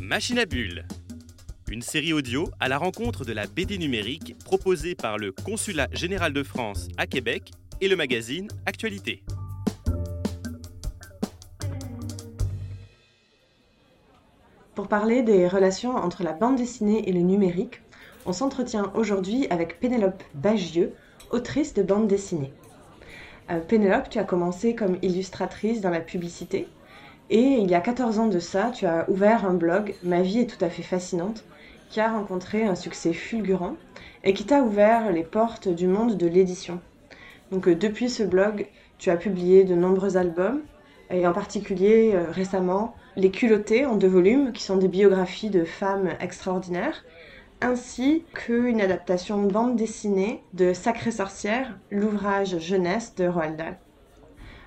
Machine à bulles, une série audio à la rencontre de la BD numérique proposée par le Consulat général de France à Québec et le magazine Actualité. Pour parler des relations entre la bande dessinée et le numérique, on s'entretient aujourd'hui avec Pénélope Bagieux, autrice de bande dessinée. Euh, Pénélope, tu as commencé comme illustratrice dans la publicité et il y a 14 ans de ça, tu as ouvert un blog, Ma vie est tout à fait fascinante, qui a rencontré un succès fulgurant et qui t'a ouvert les portes du monde de l'édition. Donc euh, depuis ce blog, tu as publié de nombreux albums et en particulier euh, récemment Les culottés en deux volumes qui sont des biographies de femmes extraordinaires ainsi qu'une adaptation bande dessinée de Sacrée sorcière, l'ouvrage jeunesse de Roald Dahl.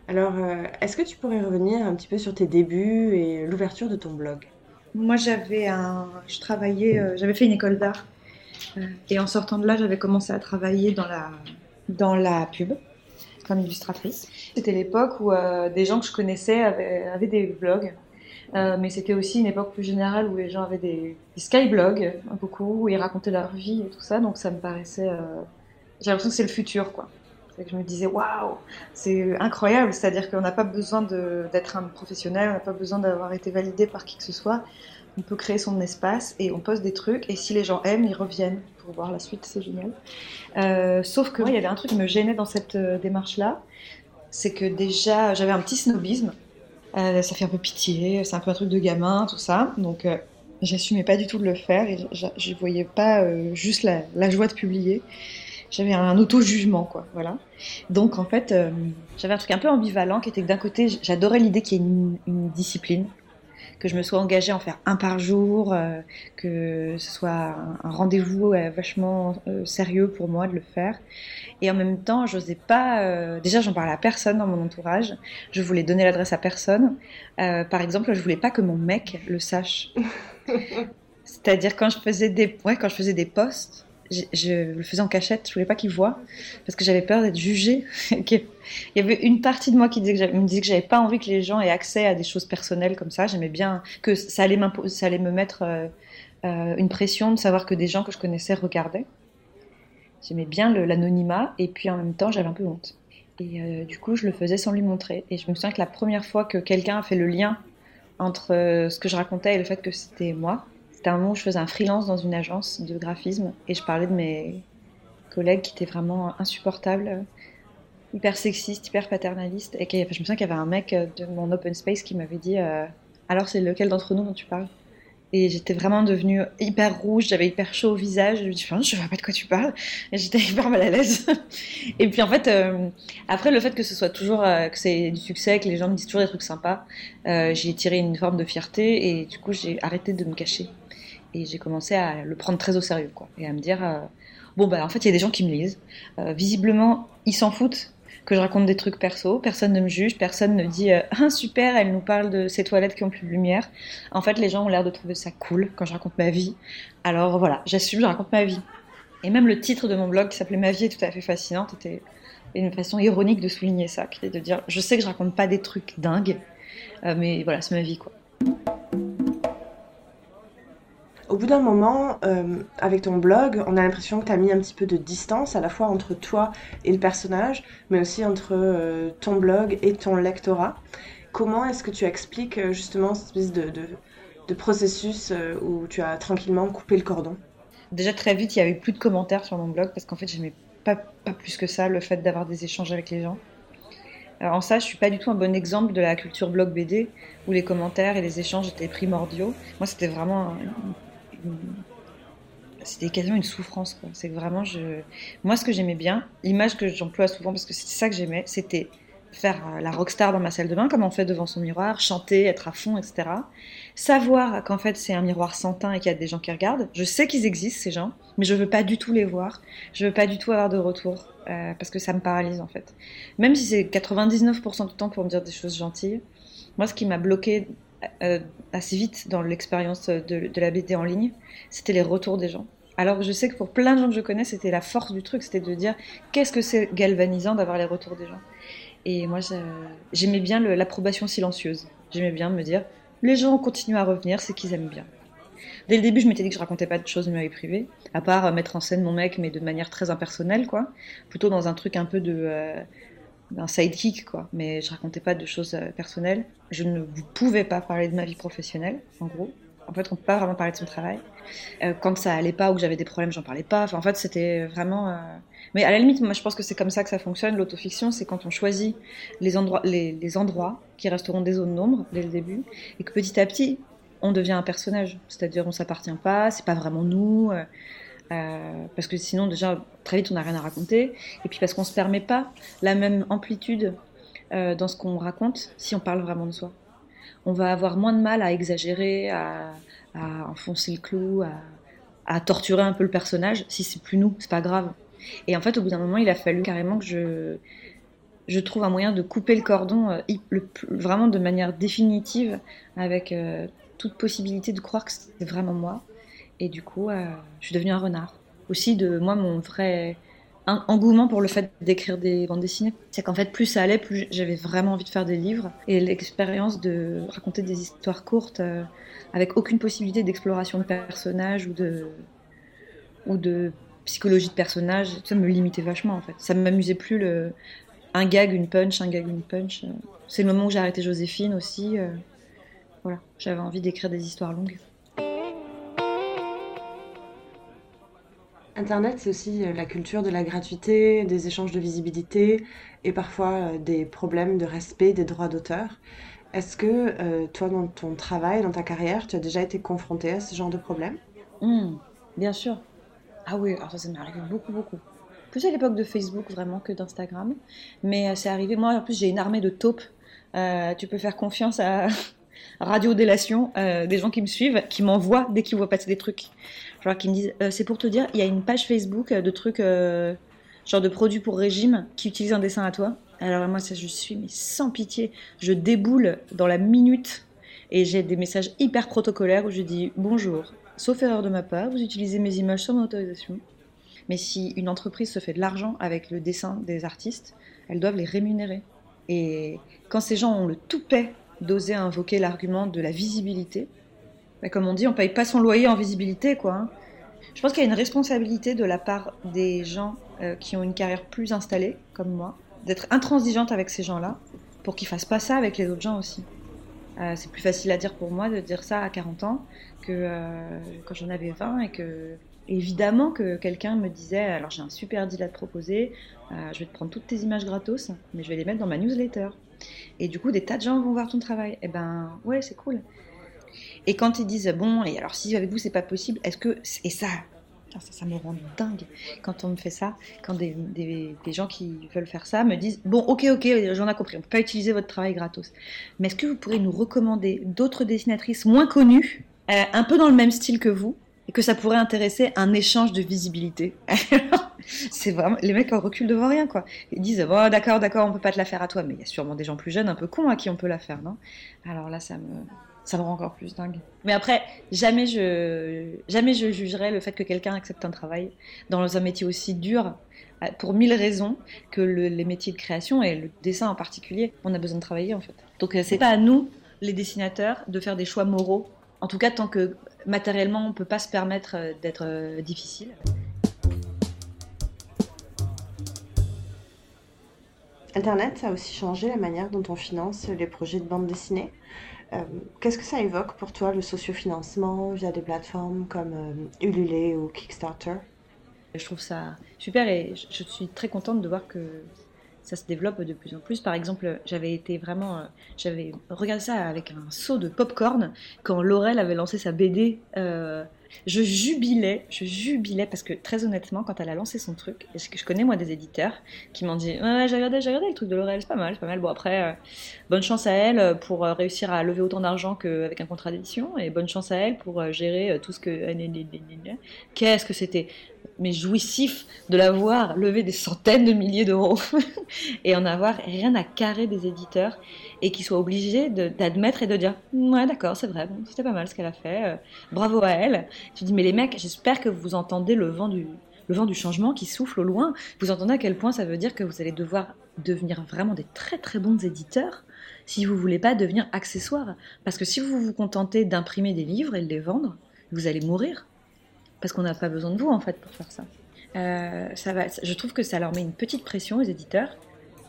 Alors, euh, est-ce que tu pourrais revenir un petit peu sur tes débuts et l'ouverture de ton blog? Moi, j'avais un, je travaillais, euh, j'avais fait une école d'art euh, et en sortant de là, j'avais commencé à travailler dans la dans la pub comme illustratrice. C'était l'époque où des gens que je connaissais avaient des blogs mais c'était aussi une époque plus générale où les gens avaient des, des skyblogs, beaucoup, où ils racontaient leur vie et tout ça. Donc ça me paraissait. J'ai l'impression que c'est le futur, quoi. Je me disais, waouh, c'est incroyable. C'est-à-dire qu'on n'a pas besoin d'être un professionnel, on n'a pas besoin d'avoir été validé par qui que ce soit. On peut créer son espace et on poste des trucs. Et si les gens aiment, ils reviennent pour voir la suite. C'est génial. Euh, sauf que il y avait un truc qui me gênait dans cette euh, démarche-là. C'est que déjà, j'avais un petit snobisme. Euh, ça fait un peu pitié, c'est un peu un truc de gamin, tout ça. Donc, j'assumais pas du tout de le faire et je voyais pas juste la, joie de publier. J'avais un auto-jugement, quoi. Voilà. Donc, en fait, j'avais un truc un peu ambivalent qui était que d'un côté, j'adorais l'idée qu'il y ait une, discipline, que je me sois engagée à en faire un par jour, que ce soit un, rendez-vous vachement sérieux pour moi de le faire. Et en même temps, j'osais pas. Euh, déjà, j'en parlais à personne dans mon entourage. Je voulais donner l'adresse à personne. Euh, par exemple, je voulais pas que mon mec le sache. C'est-à-dire quand je faisais des, ouais, quand je faisais des posts, je, le faisais en cachette. Je voulais pas qu'il voit parce que j'avais peur d'être jugée. Il y avait une partie de moi qui disait que me disait que j'avais pas envie que les gens aient accès à des choses personnelles comme ça. J'aimais bien que ça allait, ça allait me mettre euh, euh, une pression de savoir que des gens que je connaissais regardaient. J'aimais bien l'anonymat et puis en même temps j'avais un peu honte. Et euh, du coup je le faisais sans lui montrer. Et je me souviens que la première fois que quelqu'un a fait le lien entre ce que je racontais et le fait que c'était moi, c'était un moment où je faisais un freelance dans une agence de graphisme et je parlais de mes collègues qui étaient vraiment insupportables, hyper sexistes, hyper paternalistes. Et je me souviens qu'il y avait un mec de mon open space qui m'avait dit euh, Alors c'est lequel d'entre nous dont tu parles? Et j'étais vraiment devenue hyper rouge, j'avais hyper chaud au visage. Je me dis, je vois pas de quoi tu parles. Et j'étais hyper mal à l'aise. et puis en fait, euh, après le fait que ce soit toujours, euh, que c'est du succès, que les gens me disent toujours des trucs sympas, euh, j'ai tiré une forme de fierté et du coup j'ai arrêté de me cacher. Et j'ai commencé à le prendre très au sérieux, quoi. Et à me dire, bon bah en fait il y a des gens qui me lisent. visiblement, ils s'en foutent que je raconte des trucs perso, personne ne me juge, personne ne dit euh, ah super, elle nous parle de ces toilettes qui ont plus de lumière. En fait, les gens ont l'air de trouver ça cool quand je raconte ma vie. Alors voilà, j'assume, je raconte ma vie. Et même le titre de mon blog qui s'appelait Ma vie est tout à fait fascinante était une façon ironique de souligner ça, qui de dire je sais que je raconte pas des trucs dingues, euh, mais voilà, c'est ma vie quoi. Au bout d'un moment, euh, avec ton blog, on a l'impression que tu as mis un petit peu de distance à la fois entre toi et le personnage, mais aussi entre euh, ton blog et ton lectorat. Comment est-ce que tu expliques euh, justement cette espèce de, processus où tu as tranquillement coupé le cordon? Déjà très vite, il y avait plus de commentaires sur mon blog parce qu'en fait, j'aimais pas, pas plus que ça le fait d'avoir des échanges avec les gens. Alors en ça, je suis pas du tout un bon exemple de la culture blog BD où les commentaires et les échanges étaient primordiaux. Moi, c'était vraiment c'était quasiment une souffrance. C'est vraiment, je... moi, ce que j'aimais bien, l'image que j'emploie souvent, parce que c'était ça que j'aimais, c'était faire euh, la rockstar dans ma salle de bain, comme on fait devant son miroir, chanter, être à fond, etc. Savoir qu'en fait c'est un miroir sans teint et qu'il y a des gens qui regardent. Je sais qu'ils existent ces gens, mais je veux pas du tout les voir. Je veux pas du tout avoir de retour euh, parce que ça me paralyse en fait. Même si c'est 99% du temps pour me dire des choses gentilles, moi ce qui m'a bloqué assez vite dans l'expérience de, la BD en ligne, c'était les retours des gens. Alors je sais que pour plein de gens que je connais, c'était la force du truc, c'était de dire qu'est-ce que c'est galvanisant d'avoir les retours des gens. Et moi, j'aimais bien l'approbation silencieuse. J'aimais bien me dire les gens continuent à revenir, c'est qu'ils aiment bien. Dès le début, je m'étais dit que je racontais pas de choses de ma vie privée, à part euh, mettre en scène mon mec, mais de manière très impersonnelle, quoi. Plutôt dans un truc un peu de euh, d'un sidekick, quoi. Mais je racontais pas de choses euh, personnelles. Je ne pouvais pas parler de ma vie professionnelle, en gros. En fait, on peut pas vraiment parler de son travail. quand ça allait pas ou que j'avais des problèmes, j'en parlais pas. En fait, c'était vraiment. Mais à la limite, moi, je pense que c'est comme ça que ça fonctionne. L'autofiction, c'est quand on choisit les endroits, les, endroits qui resteront des zones d'ombre dès le début, et que petit à petit, on devient un personnage. C'est-à-dire, on s'appartient pas, c'est pas vraiment nous. Euh, euh, parce que sinon, déjà, très vite, on n'a rien à raconter. Et puis parce qu'on se permet pas la même amplitude euh, dans ce qu'on raconte si on parle vraiment de soi. On va avoir moins de mal à exagérer, à, enfoncer le clou, à, torturer un peu le personnage si c'est plus nous, c'est pas grave. Et en fait, au bout d'un moment, il a fallu carrément que je, je trouve un moyen de couper le cordon vraiment de manière définitive avec toute possibilité de croire que c'est vraiment moi. Et du coup, euh, je suis devenue un renard. Aussi, de moi, mon vrai engouement pour le fait d'écrire des bandes dessinées. C'est qu'en fait, plus ça allait, plus j'avais vraiment envie de faire des livres. Et l'expérience de raconter des histoires courtes euh, avec aucune possibilité d'exploration de personnages ou de, ou de psychologie de personnages, ça me limitait vachement en fait. Ça m'amusait plus le un gag, une punch, un gag, une punch. C'est le moment où j'ai arrêté Joséphine aussi. Euh, voilà, j'avais envie d'écrire des histoires longues. Internet, c'est aussi euh, la culture de la gratuité, des échanges de visibilité et parfois euh, des problèmes de respect des droits d'auteur. Est-ce que euh, toi, dans ton travail, dans ta carrière, tu as déjà été confronté à ce genre de problème? Mmh, Bien sûr. Ah oui, ça m'est arrivé beaucoup, beaucoup. Plus à l'époque de Facebook vraiment que d'Instagram. Mais c'est arrivé, moi en plus j'ai une armée de taupes. tu peux faire confiance à, radio délation, euh, des gens qui me suivent, qui m'envoient dès qu'ils voient passer des trucs. Genre qui me disent, euh, c'est pour te dire, il y a une page Facebook de trucs, euh, genre de produits pour régime, qui utilisent un dessin à toi. Alors moi, ça, je suis mais sans pitié. Je déboule dans la minute et j'ai des messages hyper protocolaires où je dis bonjour. Sauf erreur de ma part, vous utilisez mes images sans mon autorisation. Mais si une entreprise se fait de l'argent avec le dessin des artistes, elles doivent les rémunérer. Et quand ces gens ont le toupet d'oser invoquer l'argument de la visibilité. Bah, comme on dit, on paye pas son loyer en visibilité, quoi. Hein. Je pense qu'il y a une responsabilité de la part des gens euh, qui ont une carrière plus installée, comme moi, d'être intransigeante avec ces gens-là, pour qu'ils fassent pas ça avec les autres gens aussi. Euh, c'est plus facile à dire pour moi de dire ça à 40 ans que euh, quand j'en avais 20 et que évidemment que quelqu'un me disait alors j'ai un super deal à te proposer, je vais te prendre toutes tes images gratos, mais je vais les mettre dans ma newsletter. Et du coup, des tas de gens vont voir ton travail. Et eh ben, ouais, c'est cool. Et quand ils disent, bon, et alors si avec vous c'est pas possible, est-ce que. Et ça, ça, me rend dingue quand on me fait ça, quand des, des, des, gens qui veulent faire ça me disent, bon, ok, ok, j'en ai compris, on peut pas utiliser votre travail gratos. Mais est-ce que vous pourriez nous recommander d'autres dessinatrices moins connues, euh, un peu dans le même style que vous, que ça pourrait intéresser un échange de visibilité c'est vraiment les mecs en recul devant rien quoi. Ils disent bon d'accord d'accord on peut pas te la faire à toi, mais il y a sûrement des gens plus jeunes un peu cons à qui on peut la faire non? Alors là ça me ça me rend encore plus dingue. Mais après jamais je jamais je jugerai le fait que quelqu'un accepte un travail dans un métier aussi dur euh, pour mille raisons que les métiers de création et le dessin en particulier on a besoin de travailler en fait. Donc euh, c'est pas à nous les dessinateurs de faire des choix moraux. En tout cas tant que matériellement on peut pas se permettre euh, d'être difficile. Internet, a aussi changé la manière dont on finance les projets de bande dessinée. Euh, qu'est-ce que ça évoque pour toi le sociofinancement via des plateformes comme euh, Ulule ou Kickstarter? Je trouve ça super et je suis très contente de voir que ça se développe de plus en plus. Par exemple, j'avais été vraiment, euh, j'avais regardé ça avec un seau de popcorn quand Laurel avait lancé sa BD je jubilais, je jubilais parce que très honnêtement, quand elle a lancé son truc, est-ce que je connais moi des éditeurs qui m'ont dit j'ai regardé, j'ai regardé le truc de L'Oréal, c'est pas mal, c'est pas mal. Bon après, euh, bonne chance à elle pour euh, réussir à lever autant d'argent qu'avec un contrat d'édition et bonne chance à elle pour euh, gérer tout ce que qu'est-ce que c'était mais jouissif de l'avoir levé des centaines de milliers d'euros et en avoir rien à carrer des éditeurs et qu'ils soient obligés d'admettre et de dire ouais d'accord c'est vrai bon, c'était pas mal ce qu'elle a fait euh, bravo à elle tu dis mais les mecs j'espère que vous entendez le vent du le vent du changement qui souffle au loin vous entendez à quel point ça veut dire que vous allez devoir devenir vraiment des très très bons éditeurs si vous voulez pas devenir accessoire. Parce que si vous vous contentez d'imprimer des livres et de les vendre, vous allez mourir. Parce qu'on n'a pas besoin de vous, en fait, pour faire ça. Euh, ça va, je trouve que ça leur met une petite pression aux éditeurs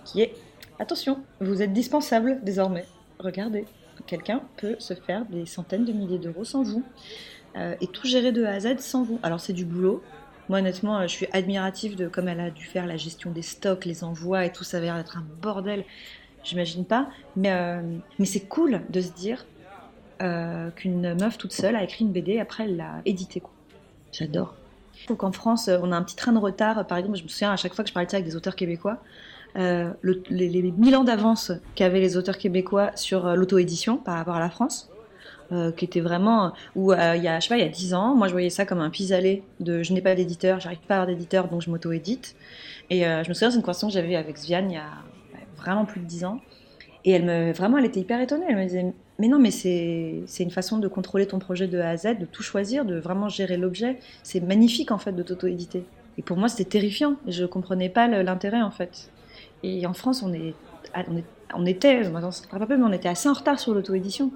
qui est attention, vous êtes dispensable désormais. Regardez, quelqu'un peut se faire des centaines de milliers d'euros sans vous euh, et tout gérer de A à Z sans vous. Alors c'est du boulot. Moi honnêtement, je suis admirative de comme elle a dû faire la gestion des stocks, les envois et tout. Ça va être un bordel. J'imagine pas. Mais, euh, mais c'est cool de se dire euh, qu'une meuf toute seule a écrit une BD, après elle l'a éditée. J'adore. Trouve qu'en France, on a un petit train de retard. Par exemple, je me souviens à chaque fois que je parlais de ça avec des auteurs québécois, euh, les, les, 1000 ans d'avance qu'avaient les auteurs québécois sur euh, l'auto-édition par rapport à la France. Euh, qui était vraiment où il y a je sais pas il y a 10 ans moi je voyais ça comme un pis-aller de je n'ai pas d'éditeur j'arrive pas à avoir d'éditeur donc je m'auto-édite et je me souviens c'est une conversation que j'avais avec Sviane il y a vraiment plus de 10 ans et elle me vraiment elle était hyper étonnée elle me disait mais non mais c'est une façon de contrôler ton projet de A à Z de tout choisir de vraiment gérer l'objet. C'est magnifique en fait de t'auto-éditer. Et pour moi c'était terrifiant. Je comprenais pas l'intérêt en fait. Et en France, on, est, on, est, on était, on était assez en retard sur l'auto-édition.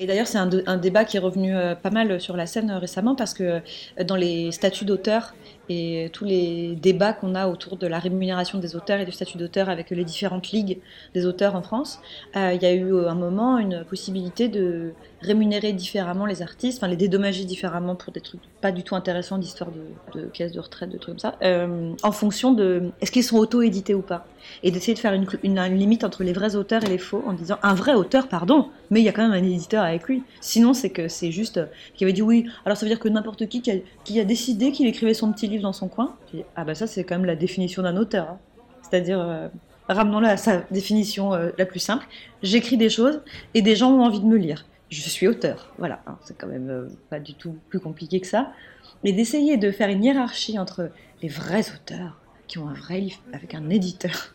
Et d'ailleurs, c'est un, débat qui est revenu euh, pas mal sur la scène euh, récemment parce que euh, dans les statuts d'auteur et tous les débats qu'on a autour de la rémunération des auteurs et du statut d'auteur avec les différentes ligues des auteurs en France, il y a eu un moment une possibilité de rémunérer différemment les artistes, enfin les dédommager différemment pour des trucs pas du tout intéressants d'histoire de, de caisse de retraite, de trucs comme ça, en fonction de est-ce qu'ils sont auto-édités ou pas et d'essayer de faire une, limite entre les vrais auteurs et les faux en disant un vrai auteur, pardon, mais il y a quand même un éditeur avec lui. Sinon, c'est que c'est juste euh, qui avait dit oui. Alors ça veut dire que n'importe qui qui a, décidé qu'il écrivait son petit livre dans son coin. ah bah ça c'est quand même la définition d'un auteur. Hein. C'est-à-dire euh, ramenons-le à sa définition euh, la plus simple. J'écris des choses et des gens ont envie de me lire. Je suis auteur. Voilà, hein. c'est quand même pas du tout plus compliqué que ça. Mais d'essayer de faire une hiérarchie entre les vrais auteurs qui ont un vrai livre avec un éditeur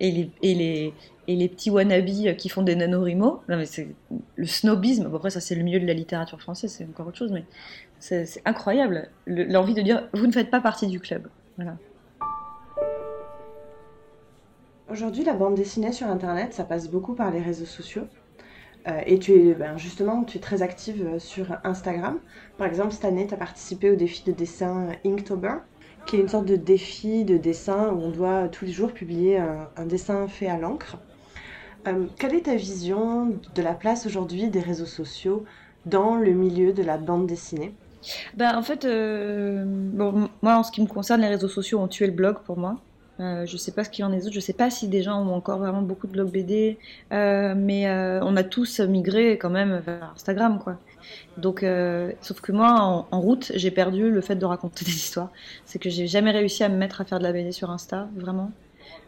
et les, et les, et les petits wannabes qui font des nanorimo. Non, mais c'est le snobisme. Après, ça, c'est le milieu de la littérature française, c'est encore autre chose, mais c'est incroyable. L'envie de dire, vous ne faites pas partie du club. Voilà. Aujourd'hui, la bande dessinée sur Internet, ça passe beaucoup par les réseaux sociaux. Euh, et tu es, ben, justement, tu es très active euh, sur Instagram. Par exemple, cette année, tu as participé au défi de dessin Inktober qui est une sorte de défi de dessin où on doit tous les jours publier un, dessin fait à l'encre. Euh, quelle est ta vision de la place aujourd'hui des réseaux sociaux dans le milieu de la bande dessinée? Ben, En fait, euh, moi, en ce qui me concerne, les réseaux sociaux ont tué le blog pour moi. Euh, je sais pas ce qu'il en est d'autres. Je sais pas si des gens ont encore vraiment beaucoup de blogs BD, euh, mais on a tous migré quand même vers Instagram, quoi. Donc, euh, sauf que moi, en, route, j'ai perdu le fait de raconter des histoires. C'est que j'ai jamais réussi à me mettre à faire de la BD sur Insta, vraiment.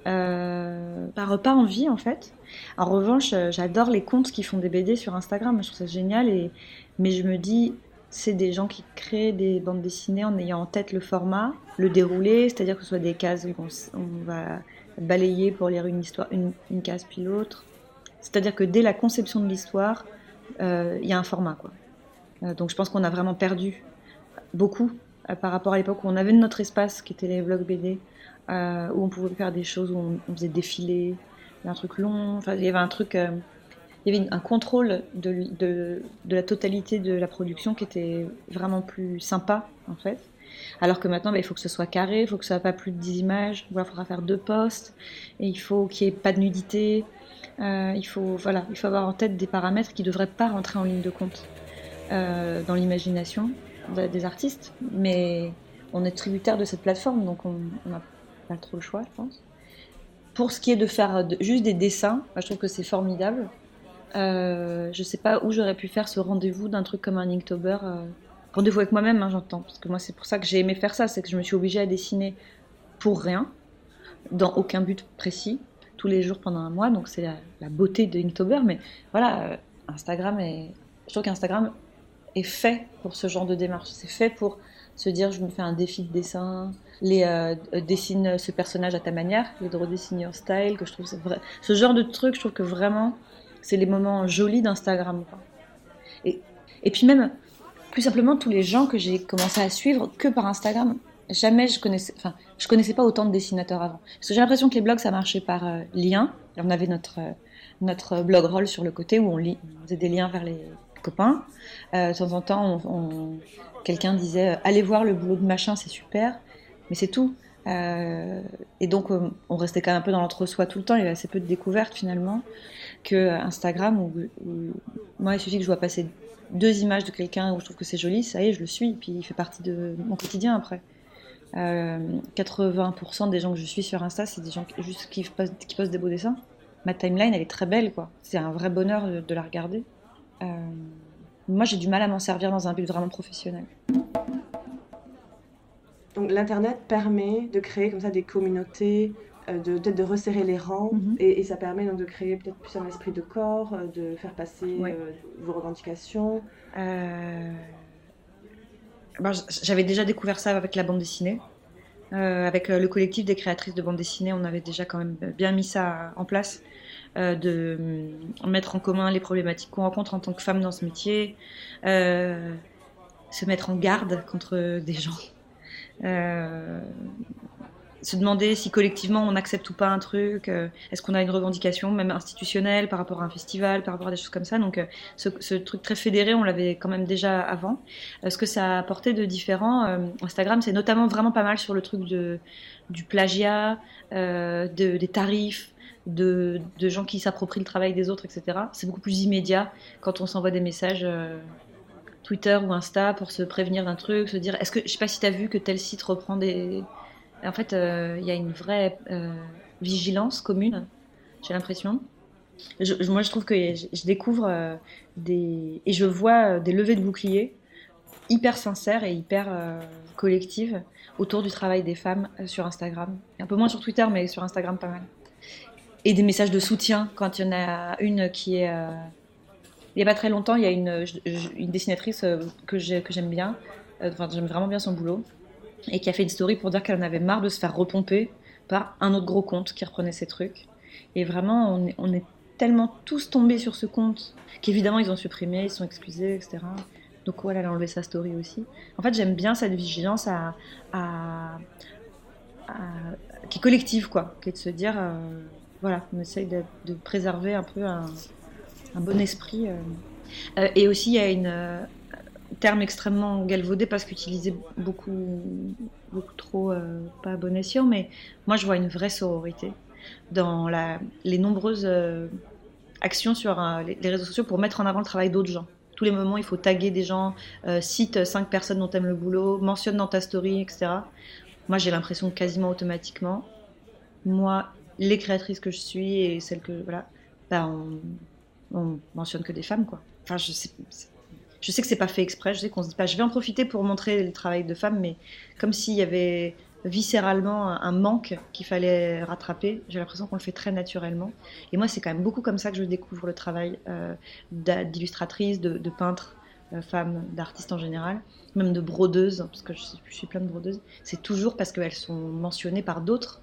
Euh, par pas envie, en fait. En revanche, euh, j'adore les comptes qui font des BD sur Instagram. Je trouve ça génial. Et, mais je me dis, c'est des gens qui créent des bandes dessinées en ayant en tête le format, le déroulé, c'est-à-dire que ce soit des cases où on, va balayer pour lire une histoire, une, une case puis l'autre. C'est-à-dire que dès la conception de l'histoire, il y a un format, quoi. Euh, donc je pense qu'on a vraiment perdu beaucoup euh, par rapport à l'époque où on avait notre espace qui était les vlogs BD, euh, où on pouvait faire des choses, où on, faisait défiler, un truc long, enfin il y avait un truc, il y avait un contrôle de, la totalité de la production qui était vraiment plus sympa en fait. Alors que maintenant, bah, il faut que ce soit carré, il faut que ce soit pas plus de 10 images, il faudra faire deux postes, et il faut qu'il n'y ait pas de nudité. il, faut, voilà, il faut avoir en tête des paramètres qui ne devraient pas rentrer en ligne de compte. Euh, dans l'imagination des artistes, mais on est tributaire de cette plateforme, donc on n'a pas trop le choix, je pense. Pour ce qui est de faire juste des dessins, je trouve que c'est formidable. Euh, je sais pas où j'aurais pu faire ce rendez-vous d'un truc comme un Inktober. Euh, rendez-vous avec moi-même, hein, j'entends. Parce que moi, c'est pour ça que j'ai aimé faire ça. C'est que je me suis obligée à dessiner pour rien, dans aucun but précis, tous les jours pendant un mois. Donc, c'est la, beauté de Inktober. Mais voilà, euh, Instagram est. Je trouve qu'Instagram est fait pour ce genre de démarche. C'est fait pour se dire je me fais un défi de dessin, euh, euh, dessine ce personnage à ta manière, les draw dessin your style, que je trouve. Ce genre de truc, je trouve que vraiment c'est les moments jolis d'Instagram. Et, et puis même plus simplement tous les gens que j'ai commencé à suivre que par Instagram. Jamais je connaissais, enfin, je connaissais pas autant de dessinateurs avant. Parce que j'ai l'impression que les blogs ça marchait par euh, lien. on avait notre notre blog roll sur le côté où on faisait des liens vers les copains. Euh, de temps en temps, quelqu'un disait allez voir le boulot de machin, c'est super, mais c'est tout. Euh, et donc, on restait quand même un peu dans l'entre-soi tout le temps. Il y avait assez peu de découvertes finalement que Instagram où, moi, il suffit que je vois passer deux images de quelqu'un où je trouve que c'est joli, ça y est, je le suis, puis il fait partie de mon quotidien après. 80% des gens que je suis sur Insta, c'est des gens qui, juste qui postent des beaux dessins. Ma timeline, elle est très belle, quoi. C'est un vrai bonheur de, la regarder. Euh, moi, j'ai du mal à m'en servir dans un but vraiment professionnel. Donc, l'internet permet de créer comme ça des communautés, euh, de peut-être de resserrer les rangs, mhm. et, ça permet donc de créer peut-être plus un esprit de corps, euh, de faire passer vos revendications. J'avais déjà découvert ça avec la bande dessinée. Avec le collectif des créatrices de bande dessinée, on avait déjà quand même bien mis ça en place, euh, de mettre en commun les problématiques qu'on rencontre en tant que femme dans ce métier, se mettre en garde contre des gens se demander si collectivement on accepte ou pas un truc, euh, est-ce qu'on a une revendication même institutionnelle par rapport à un festival, par rapport à des choses comme ça. Donc euh, ce, truc très fédéré, on l'avait quand même déjà avant. Euh, ce que ça a apporté de différent, Instagram, c'est notamment vraiment pas mal sur le truc de, du plagiat, de, des tarifs. De, gens qui s'approprient le travail des autres, etc. C'est beaucoup plus immédiat quand on s'envoie des messages Twitter ou Insta pour se prévenir d'un truc, se dire est-ce que je sais pas si tu as vu que tel site reprend des, en fait, euh, il y a une vraie euh, vigilance commune, j'ai l'impression. moi, je trouve que je, découvre euh, des. Et je vois des levées de boucliers hyper sincères et hyper collectives autour du travail des femmes sur Instagram. Un peu moins sur Twitter, mais sur Instagram, pas mal. Et des messages de soutien quand il y en a une qui est. Il n'y a pas très longtemps, il y a une, dessinatrice que j'aime bien. Enfin, j'aime vraiment bien son boulot et qui a fait une story pour dire qu'elle en avait marre de se faire repomper par un autre gros compte qui reprenait ses trucs. Et vraiment, on est, tellement tous tombés sur ce compte qu'évidemment ils ont supprimé, ils sont excusés, etc. Donc voilà, elle a enlevé sa story aussi. En fait, j'aime bien cette vigilance qui est collective, quoi, qui est de se dire, euh, voilà, on essaye de, préserver un peu un, un bon esprit. Euh. Euh, et aussi, il y a une, terme extrêmement galvaudé parce qu'utilisé beaucoup, beaucoup trop, euh, pas à bon escient, mais moi je vois une vraie sororité dans la, les nombreuses euh, actions sur euh, les, réseaux sociaux pour mettre en avant le travail d'autres gens. Tous les moments, il faut taguer des gens, cite cinq personnes dont t'aimes le boulot, mentionne dans ta story, etc. Moi j'ai l'impression quasiment automatiquement, moi, les créatrices que je suis et celles que, voilà, bah, on, on mentionne que des femmes, quoi. Enfin, je sais, je sais que c'est pas fait exprès, je sais qu'on se dit pas je vais en profiter pour montrer le travail de femmes, mais comme s'il y avait viscéralement un manque qu'il fallait rattraper. J'ai l'impression qu'on le fait très naturellement. Et moi, c'est quand même beaucoup comme ça que je découvre le travail euh, d'illustratrice, de, de, peintre, euh, femme, d'artiste en général, même de brodeuse, parce que je suis, je suis plein de brodeuses. C'est toujours parce qu'elles sont mentionnées par d'autres.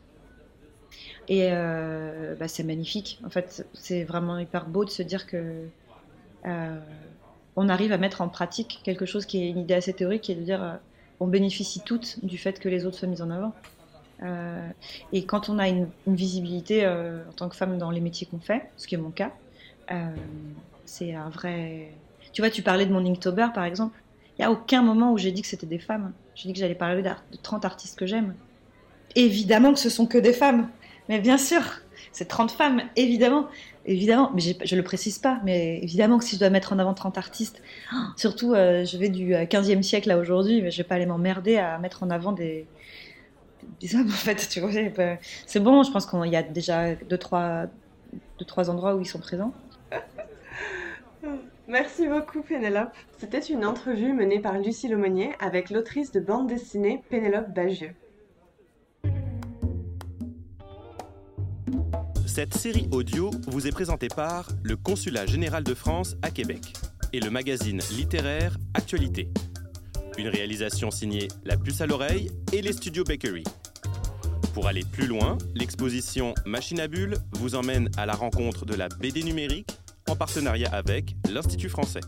Et euh, bah, c'est magnifique. En fait, c'est vraiment hyper beau de se dire que on arrive à mettre en pratique quelque chose qui est une idée assez théorique, qui est de dire euh, on bénéficie toutes du fait que les autres soient mis en avant. Euh, et quand on a une, visibilité euh, en tant que femme dans les métiers qu'on fait, ce qui est mon cas, c'est un vrai. Tu vois, tu parlais de mon Inktober par exemple. Il n'y a aucun moment où j'ai dit que c'était des femmes. J'ai dit que j'allais parler de 30 artistes que j'aime. Évidemment que ce sont que des femmes. Mais bien sûr, c'est 30 femmes, évidemment. Évidemment, mais je ne le précise pas, mais évidemment que si je dois mettre en avant 30 artistes, surtout euh, je vais du 15e euh, siècle à aujourd'hui, mais je vais pas aller m'emmerder à mettre en avant des, des hommes en fait, tu vois. C'est bon, je pense qu'il y a déjà deux trois, deux, trois endroits où ils sont présents. Merci beaucoup Pénélope. C'était une entrevue menée par Lucie Lemonnier avec l'autrice de bande dessinée Pénélope Bagieux. Cette série audio vous est présentée par le Consulat général de France à Québec et le magazine littéraire Actualité. Une réalisation signée La Puce à l'oreille et les studios Bakery. Pour aller plus loin, l'exposition Machine à Bulles vous emmène à la rencontre de la BD numérique en partenariat avec l'Institut français.